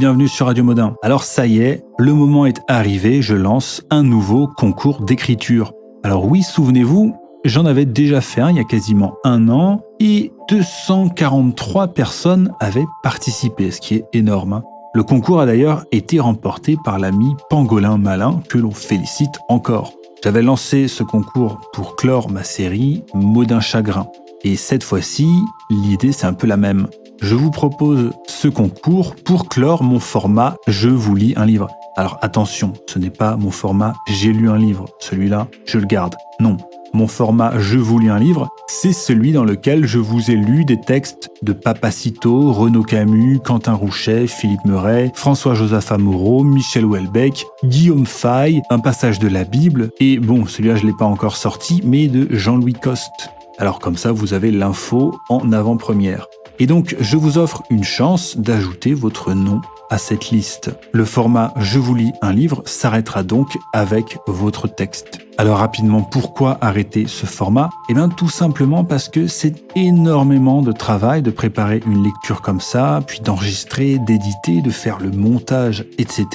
bienvenue sur Radio Modin. Alors ça y est, le moment est arrivé, je lance un nouveau concours d'écriture. Alors oui, souvenez-vous, j'en avais déjà fait un il y a quasiment un an et 243 personnes avaient participé, ce qui est énorme. Hein. Le concours a d'ailleurs été remporté par l'ami Pangolin Malin, que l'on félicite encore. J'avais lancé ce concours pour clore ma série Modin Chagrin. Et cette fois-ci, l'idée c'est un peu la même. Je vous propose ce concours pour clore mon format Je vous lis un livre. Alors attention, ce n'est pas mon format J'ai lu un livre. Celui-là, je le garde. Non, mon format Je vous lis un livre, c'est celui dans lequel je vous ai lu des textes de Papacito, Renaud Camus, Quentin Rouchet, Philippe Meuret, François-Joseph Amoreau, Michel Houellebecq, Guillaume Fay, un passage de la Bible, et bon, celui-là je ne l'ai pas encore sorti, mais de Jean-Louis Coste. Alors comme ça, vous avez l'info en avant-première. Et donc, je vous offre une chance d'ajouter votre nom à cette liste. Le format Je vous lis un livre s'arrêtera donc avec votre texte. Alors rapidement, pourquoi arrêter ce format? Eh bien tout simplement parce que c'est énormément de travail de préparer une lecture comme ça, puis d'enregistrer, d'éditer, de faire le montage, etc.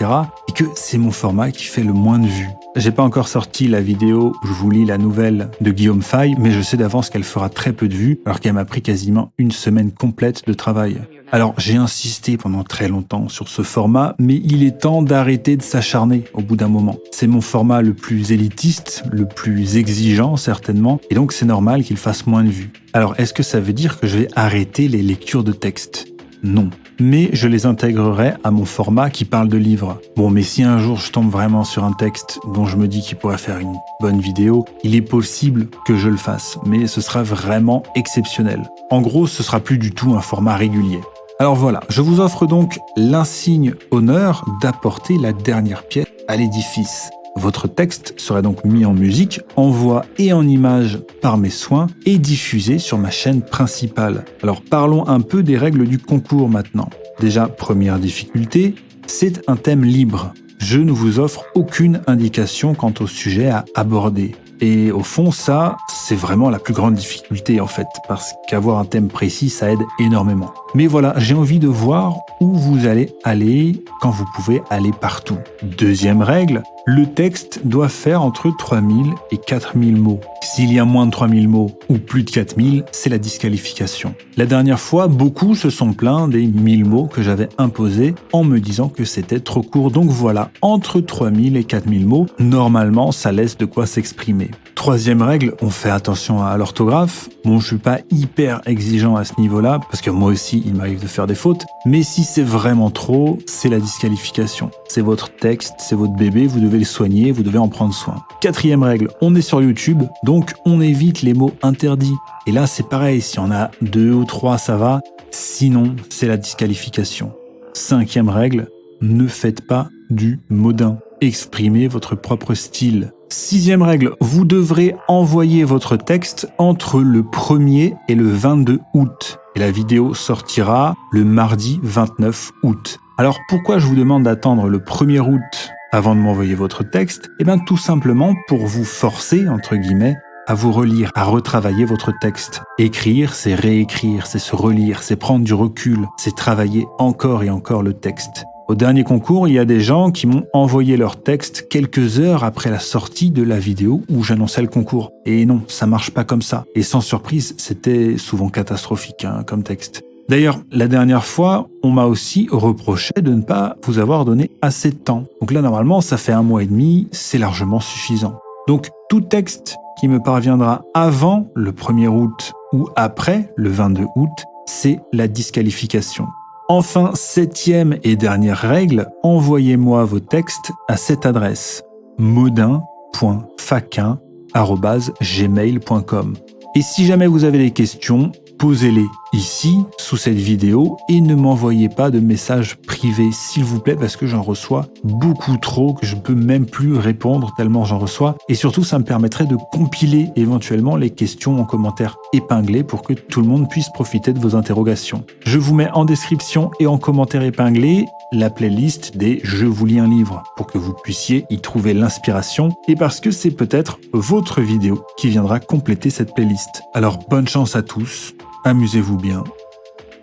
Et que c'est mon format qui fait le moins de vues. J'ai pas encore sorti la vidéo où je vous lis la nouvelle de Guillaume Fay, mais je sais d'avance qu'elle fera très peu de vues, alors qu'elle m'a pris quasiment une semaine complète de travail. Alors j'ai insisté pendant très longtemps sur ce format, mais il est temps d'arrêter de s'acharner au bout d'un moment. C'est mon format le plus élitiste, le plus exigeant certainement, et donc c'est normal qu'il fasse moins de vues. Alors est-ce que ça veut dire que je vais arrêter les lectures de texte? Non. Mais je les intégrerai à mon format qui parle de livres. Bon, mais si un jour je tombe vraiment sur un texte dont je me dis qu'il pourrait faire une bonne vidéo, il est possible que je le fasse, mais ce sera vraiment exceptionnel. En gros, ce sera plus du tout un format régulier. Alors voilà, je vous offre donc l'insigne honneur d'apporter la dernière pièce à l'édifice. Votre texte sera donc mis en musique, en voix et en image par mes soins et diffusé sur ma chaîne principale. Alors parlons un peu des règles du concours maintenant. Déjà, première difficulté, c'est un thème libre. Je ne vous offre aucune indication quant au sujet à aborder. Et au fond, ça, c'est vraiment la plus grande difficulté en fait, parce qu'avoir un thème précis, ça aide énormément. Mais voilà, j'ai envie de voir où vous allez aller quand vous pouvez aller partout. Deuxième règle, le texte doit faire entre 3000 et 4000 mots. S'il y a moins de 3000 mots ou plus de 4000, c'est la disqualification. La dernière fois, beaucoup se sont plaints des 1000 mots que j'avais imposés en me disant que c'était trop court. Donc voilà, entre 3000 et 4000 mots, normalement, ça laisse de quoi s'exprimer. Troisième règle, on fait attention à l'orthographe. Bon, je suis pas hyper exigeant à ce niveau-là, parce que moi aussi, il m'arrive de faire des fautes. Mais si c'est vraiment trop, c'est la disqualification. C'est votre texte, c'est votre bébé, vous devez le soigner, vous devez en prendre soin. Quatrième règle, on est sur YouTube, donc on évite les mots interdits. Et là, c'est pareil, si on a deux ou trois, ça va. Sinon, c'est la disqualification. Cinquième règle, ne faites pas du modin. Exprimez votre propre style. Sixième règle, vous devrez envoyer votre texte entre le 1er et le 22 août. Et la vidéo sortira le mardi 29 août. Alors pourquoi je vous demande d'attendre le 1er août avant de m'envoyer votre texte? Eh bien tout simplement pour vous forcer, entre guillemets, à vous relire, à retravailler votre texte. Écrire, c'est réécrire, c'est se relire, c'est prendre du recul, c'est travailler encore et encore le texte. Au dernier concours, il y a des gens qui m'ont envoyé leur texte quelques heures après la sortie de la vidéo où j'annonçais le concours. Et non, ça marche pas comme ça. Et sans surprise, c'était souvent catastrophique hein, comme texte. D'ailleurs, la dernière fois, on m'a aussi reproché de ne pas vous avoir donné assez de temps. Donc là, normalement, ça fait un mois et demi, c'est largement suffisant. Donc, tout texte qui me parviendra avant le 1er août ou après le 22 août, c'est la disqualification. Enfin, septième et dernière règle, envoyez-moi vos textes à cette adresse modin.faquin.gmail.com. Et si jamais vous avez des questions, posez-les ici, sous cette vidéo, et ne m'envoyez pas de messages privés, s'il vous plaît, parce que j'en reçois beaucoup trop, que je ne peux même plus répondre tellement j'en reçois. Et surtout, ça me permettrait de compiler éventuellement les questions en commentaires épinglés pour que tout le monde puisse profiter de vos interrogations. Je vous mets en description et en commentaire épinglé la playlist des Je vous lis un livre pour que vous puissiez y trouver l'inspiration et parce que c'est peut-être votre vidéo qui viendra compléter cette playlist. Alors bonne chance à tous amusez-vous bien,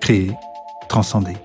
créez, transcendez.